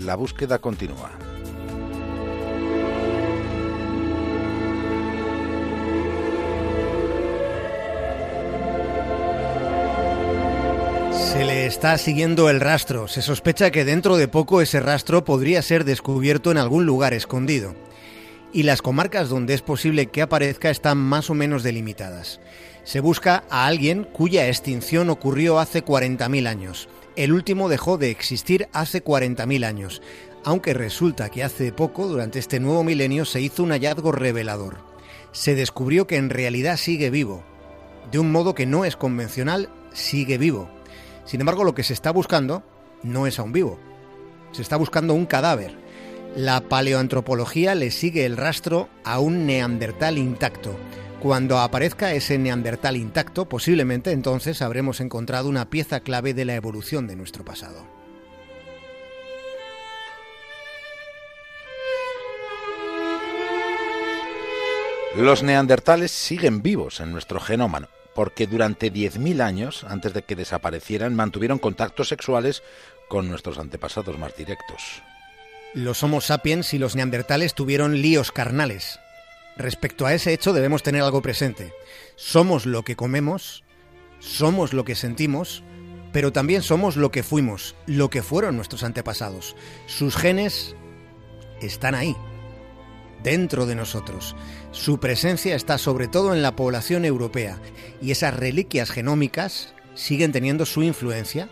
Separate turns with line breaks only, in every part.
La búsqueda continúa.
Se le está siguiendo el rastro. Se sospecha que dentro de poco ese rastro podría ser descubierto en algún lugar escondido. Y las comarcas donde es posible que aparezca están más o menos delimitadas. Se busca a alguien cuya extinción ocurrió hace 40.000 años. El último dejó de existir hace 40.000 años, aunque resulta que hace poco, durante este nuevo milenio, se hizo un hallazgo revelador. Se descubrió que en realidad sigue vivo. De un modo que no es convencional, sigue vivo. Sin embargo, lo que se está buscando no es a un vivo. Se está buscando un cadáver. La paleoantropología le sigue el rastro a un neandertal intacto. Cuando aparezca ese neandertal intacto, posiblemente entonces habremos encontrado una pieza clave de la evolución de nuestro pasado.
Los neandertales siguen vivos en nuestro genoma, porque durante 10.000 años, antes de que desaparecieran, mantuvieron contactos sexuales con nuestros antepasados más directos.
Los Homo sapiens y los neandertales tuvieron líos carnales, Respecto a ese hecho debemos tener algo presente. Somos lo que comemos, somos lo que sentimos, pero también somos lo que fuimos, lo que fueron nuestros antepasados. Sus genes están ahí, dentro de nosotros. Su presencia está sobre todo en la población europea y esas reliquias genómicas siguen teniendo su influencia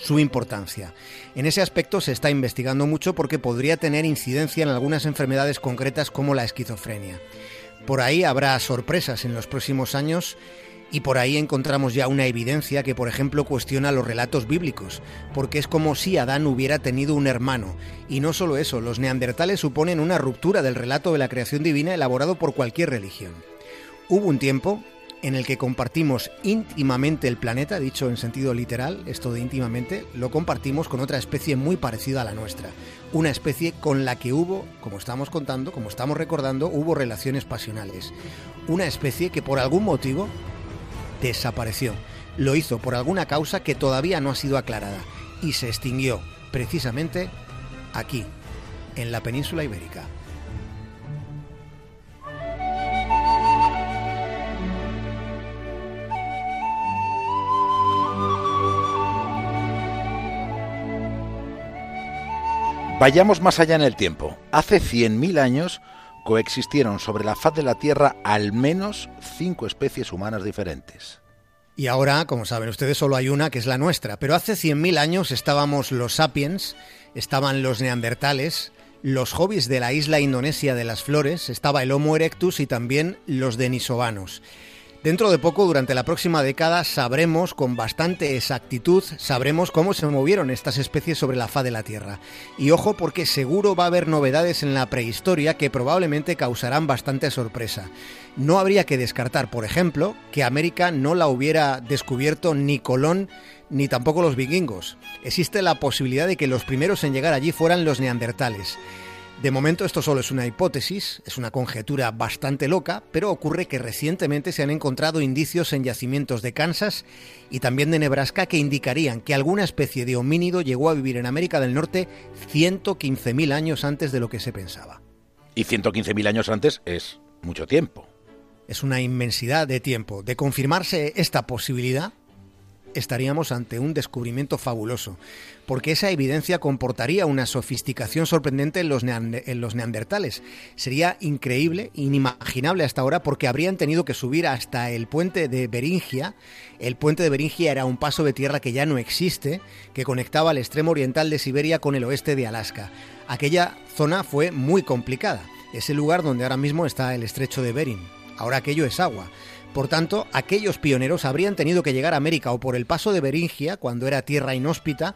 su importancia. En ese aspecto se está investigando mucho porque podría tener incidencia en algunas enfermedades concretas como la esquizofrenia. Por ahí habrá sorpresas en los próximos años y por ahí encontramos ya una evidencia que, por ejemplo, cuestiona los relatos bíblicos, porque es como si Adán hubiera tenido un hermano. Y no solo eso, los neandertales suponen una ruptura del relato de la creación divina elaborado por cualquier religión. Hubo un tiempo en el que compartimos íntimamente el planeta, dicho en sentido literal, esto de íntimamente, lo compartimos con otra especie muy parecida a la nuestra. Una especie con la que hubo, como estamos contando, como estamos recordando, hubo relaciones pasionales. Una especie que por algún motivo desapareció. Lo hizo por alguna causa que todavía no ha sido aclarada y se extinguió precisamente aquí, en la península ibérica.
Vayamos más allá en el tiempo. Hace 100.000 años coexistieron sobre la faz de la Tierra al menos cinco especies humanas diferentes.
Y ahora, como saben ustedes, solo hay una que es la nuestra. Pero hace 100.000 años estábamos los sapiens, estaban los neandertales, los hobbies de la isla indonesia de las flores, estaba el Homo erectus y también los denisovanos. Dentro de poco, durante la próxima década, sabremos con bastante exactitud, sabremos cómo se movieron estas especies sobre la faz de la Tierra. Y ojo porque seguro va a haber novedades en la prehistoria que probablemente causarán bastante sorpresa. No habría que descartar, por ejemplo, que América no la hubiera descubierto ni Colón ni tampoco los vikingos. Existe la posibilidad de que los primeros en llegar allí fueran los neandertales. De momento esto solo es una hipótesis, es una conjetura bastante loca, pero ocurre que recientemente se han encontrado indicios en yacimientos de Kansas y también de Nebraska que indicarían que alguna especie de homínido llegó a vivir en América del Norte 115.000 años antes de lo que se pensaba.
Y 115.000 años antes es mucho tiempo.
Es una inmensidad de tiempo. De confirmarse esta posibilidad, estaríamos ante un descubrimiento fabuloso, porque esa evidencia comportaría una sofisticación sorprendente en los, neandertales. Sería increíble, inimaginable hasta ahora, porque habrían tenido que subir hasta el puente de Beringia. El puente de Beringia era un paso de tierra que ya no existe, que conectaba el extremo oriental de Siberia con el oeste de Alaska. Aquella zona fue muy complicada. Es el lugar donde ahora mismo está el estrecho de Bering. Ahora aquello es agua. Por tanto, aquellos pioneros habrían tenido que llegar a América o por el paso de Beringia, cuando era tierra inhóspita,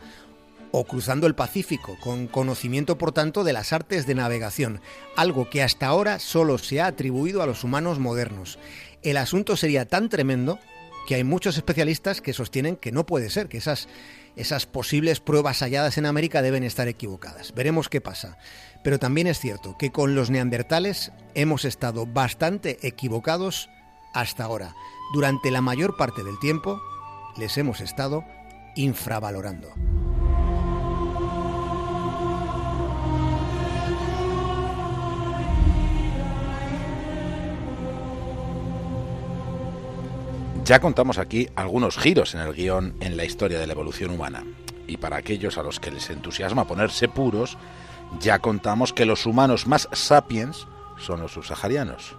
o cruzando el Pacífico, con conocimiento por tanto de las artes de navegación, algo que hasta ahora solo se ha atribuido a los humanos modernos. El asunto sería tan tremendo que hay muchos especialistas que sostienen que no puede ser, que esas, esas posibles pruebas halladas en América deben estar equivocadas. Veremos qué pasa. Pero también es cierto que con los neandertales hemos estado bastante equivocados hasta ahora. Durante la mayor parte del tiempo les hemos estado infravalorando.
Ya contamos aquí algunos giros en el guion en la historia de la evolución humana. Y para aquellos a los que les entusiasma ponerse puros, ya contamos que los humanos más sapiens son los subsaharianos.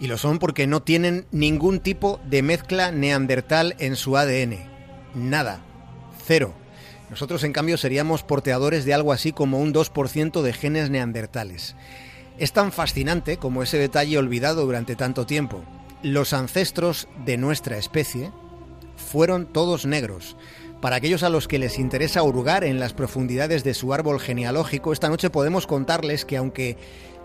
Y lo son porque no tienen ningún tipo de mezcla neandertal en su ADN. Nada. Cero. Nosotros, en cambio, seríamos porteadores de algo así como un 2% de genes neandertales. Es tan fascinante como ese detalle olvidado durante tanto tiempo. Los ancestros de nuestra especie fueron todos negros. Para aquellos a los que les interesa hurgar en las profundidades de su árbol genealógico, esta noche podemos contarles que aunque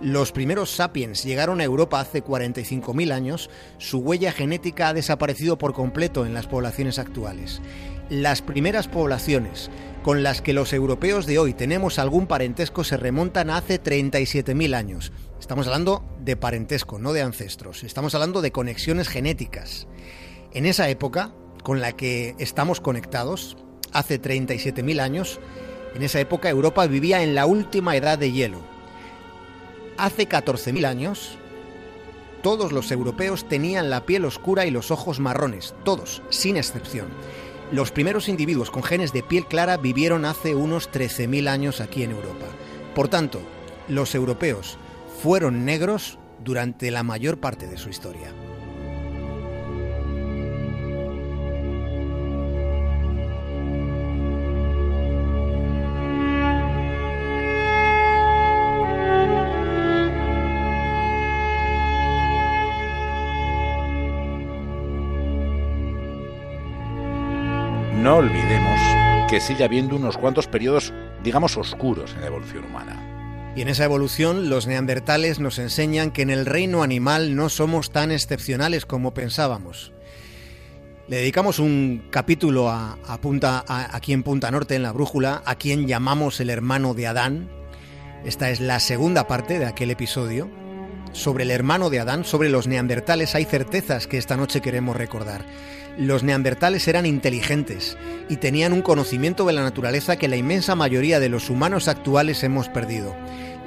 los primeros sapiens llegaron a Europa hace 45.000 años, su huella genética ha desaparecido por completo en las poblaciones actuales. Las primeras poblaciones con las que los europeos de hoy tenemos algún parentesco se remontan a hace 37.000 años. Estamos hablando de parentesco, no de ancestros. Estamos hablando de conexiones genéticas. En esa época, con la que estamos conectados, hace 37.000 años, en esa época Europa vivía en la última edad de hielo. Hace 14.000 años, todos los europeos tenían la piel oscura y los ojos marrones, todos, sin excepción. Los primeros individuos con genes de piel clara vivieron hace unos 13.000 años aquí en Europa. Por tanto, los europeos fueron negros durante la mayor parte de su historia.
No olvidemos que sigue habiendo unos cuantos periodos, digamos, oscuros en la evolución humana.
Y en esa evolución los neandertales nos enseñan que en el reino animal no somos tan excepcionales como pensábamos. Le dedicamos un capítulo a, punta, aquí en Punta Norte, en la brújula, a quien llamamos el hermano de Adán. Esta es la segunda parte de aquel episodio. Sobre el hermano de Adán, sobre los neandertales, hay certezas que esta noche queremos recordar. Los neandertales eran inteligentes y tenían un conocimiento de la naturaleza que la inmensa mayoría de los humanos actuales hemos perdido.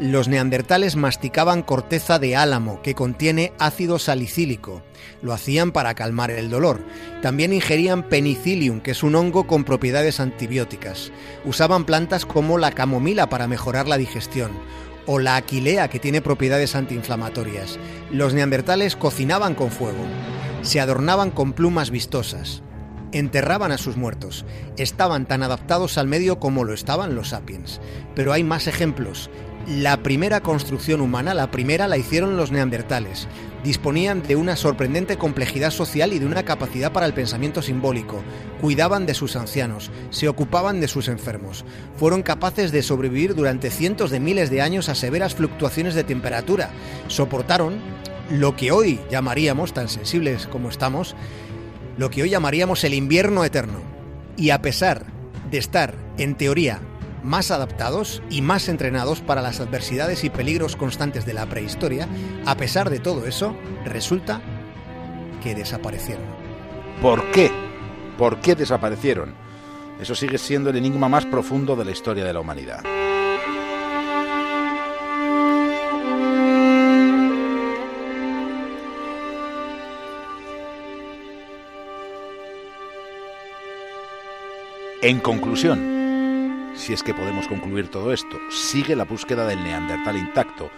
Los neandertales masticaban corteza de álamo que contiene ácido salicílico. Lo hacían para calmar el dolor. También ingerían penicillium, que es un hongo con propiedades antibióticas. Usaban plantas como la camomila para mejorar la digestión o la aquilea que tiene propiedades antiinflamatorias. Los neandertales cocinaban con fuego se adornaban con plumas vistosas, enterraban a sus muertos, estaban tan adaptados al medio como lo estaban los sapiens. Pero hay más ejemplos. La primera construcción humana, la primera la hicieron los neandertales. Disponían de una sorprendente complejidad social y de una capacidad para el pensamiento simbólico. Cuidaban de sus ancianos, se ocupaban de sus enfermos. Fueron capaces de sobrevivir durante cientos de miles de años a severas fluctuaciones de temperatura. Soportaron lo que hoy llamaríamos, tan sensibles como estamos, lo que hoy llamaríamos el invierno eterno. Y a pesar de estar, en teoría, más adaptados y más entrenados para las adversidades y peligros constantes de la prehistoria, a pesar de todo eso, resulta que desaparecieron.
¿Por qué? ¿Por qué desaparecieron? Eso sigue siendo el enigma más profundo de la historia de la humanidad. En conclusión, si es que podemos concluir todo esto, sigue la búsqueda del neandertal intacto.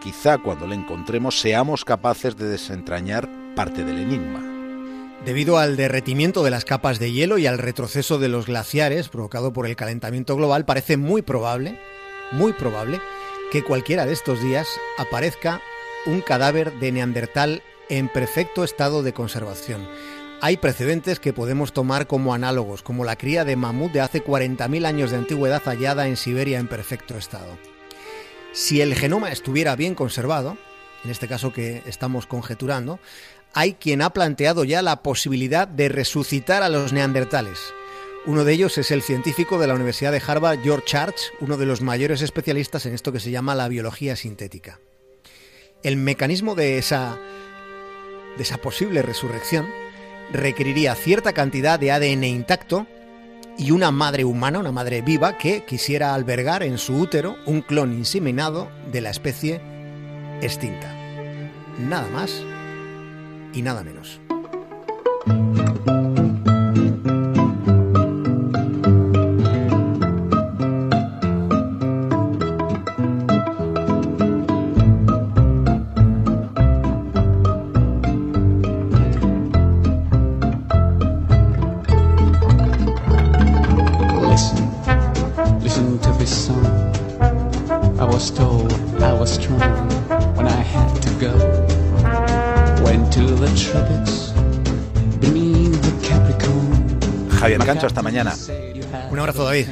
Quizá cuando lo encontremos seamos capaces de desentrañar parte del enigma.
Debido al derretimiento de las capas de hielo y al retroceso de los glaciares provocado por el calentamiento global, parece muy probable, muy probable, que cualquiera de estos días aparezca un cadáver de neandertal en perfecto estado de conservación hay precedentes que podemos tomar como análogos, como la cría de mamut de hace 40.000 años de antigüedad hallada en Siberia en perfecto estado. Si el genoma estuviera bien conservado, en este caso que estamos conjeturando, hay quien ha planteado ya la posibilidad de resucitar a los neandertales. Uno de ellos es el científico de la Universidad de Harvard, George Church, uno de los mayores especialistas en esto que se llama la biología sintética. El mecanismo de esa, de esa posible resurrección requeriría cierta cantidad de ADN intacto y una madre humana, una madre viva, que quisiera albergar en su útero un clon inseminado de la especie extinta. Nada más y nada menos.
Cancho, hasta mañana. Un abrazo, David.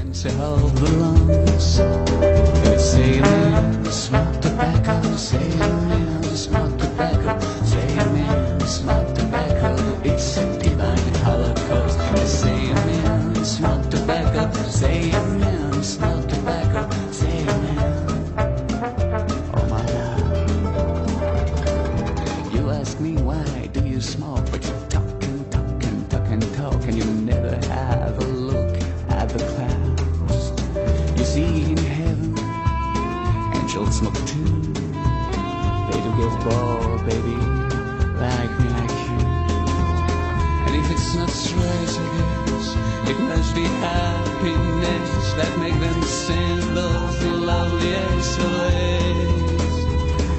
Not straight, I guess. It must be happiness that make them sing those lovely ways.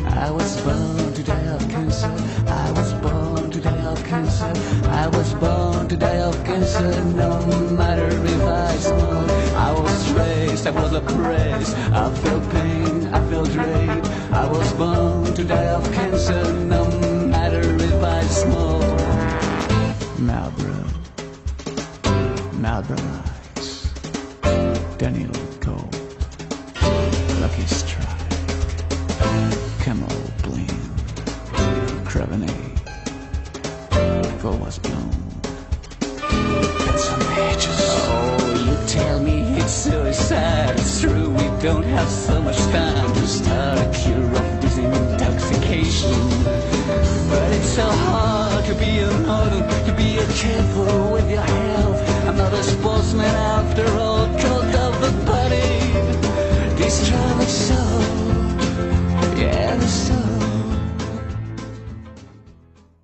I was born to die of cancer. I was born to die of cancer. I was born to die of cancer. No matter if I smoke, I was raised, I was oppressed. I felt pain, I felt rape. I was born to die of cancer. other eyes. Daniel Gold, Lucky Strike, Camel Bling, Creveney, was Blown, and some edges. Oh, you tell me it's suicide. It's true, we don't have so much time to start a cure of this intoxication. But it's so hard to be a model, to be a careful with your hands after all, cult of the body. Destroy.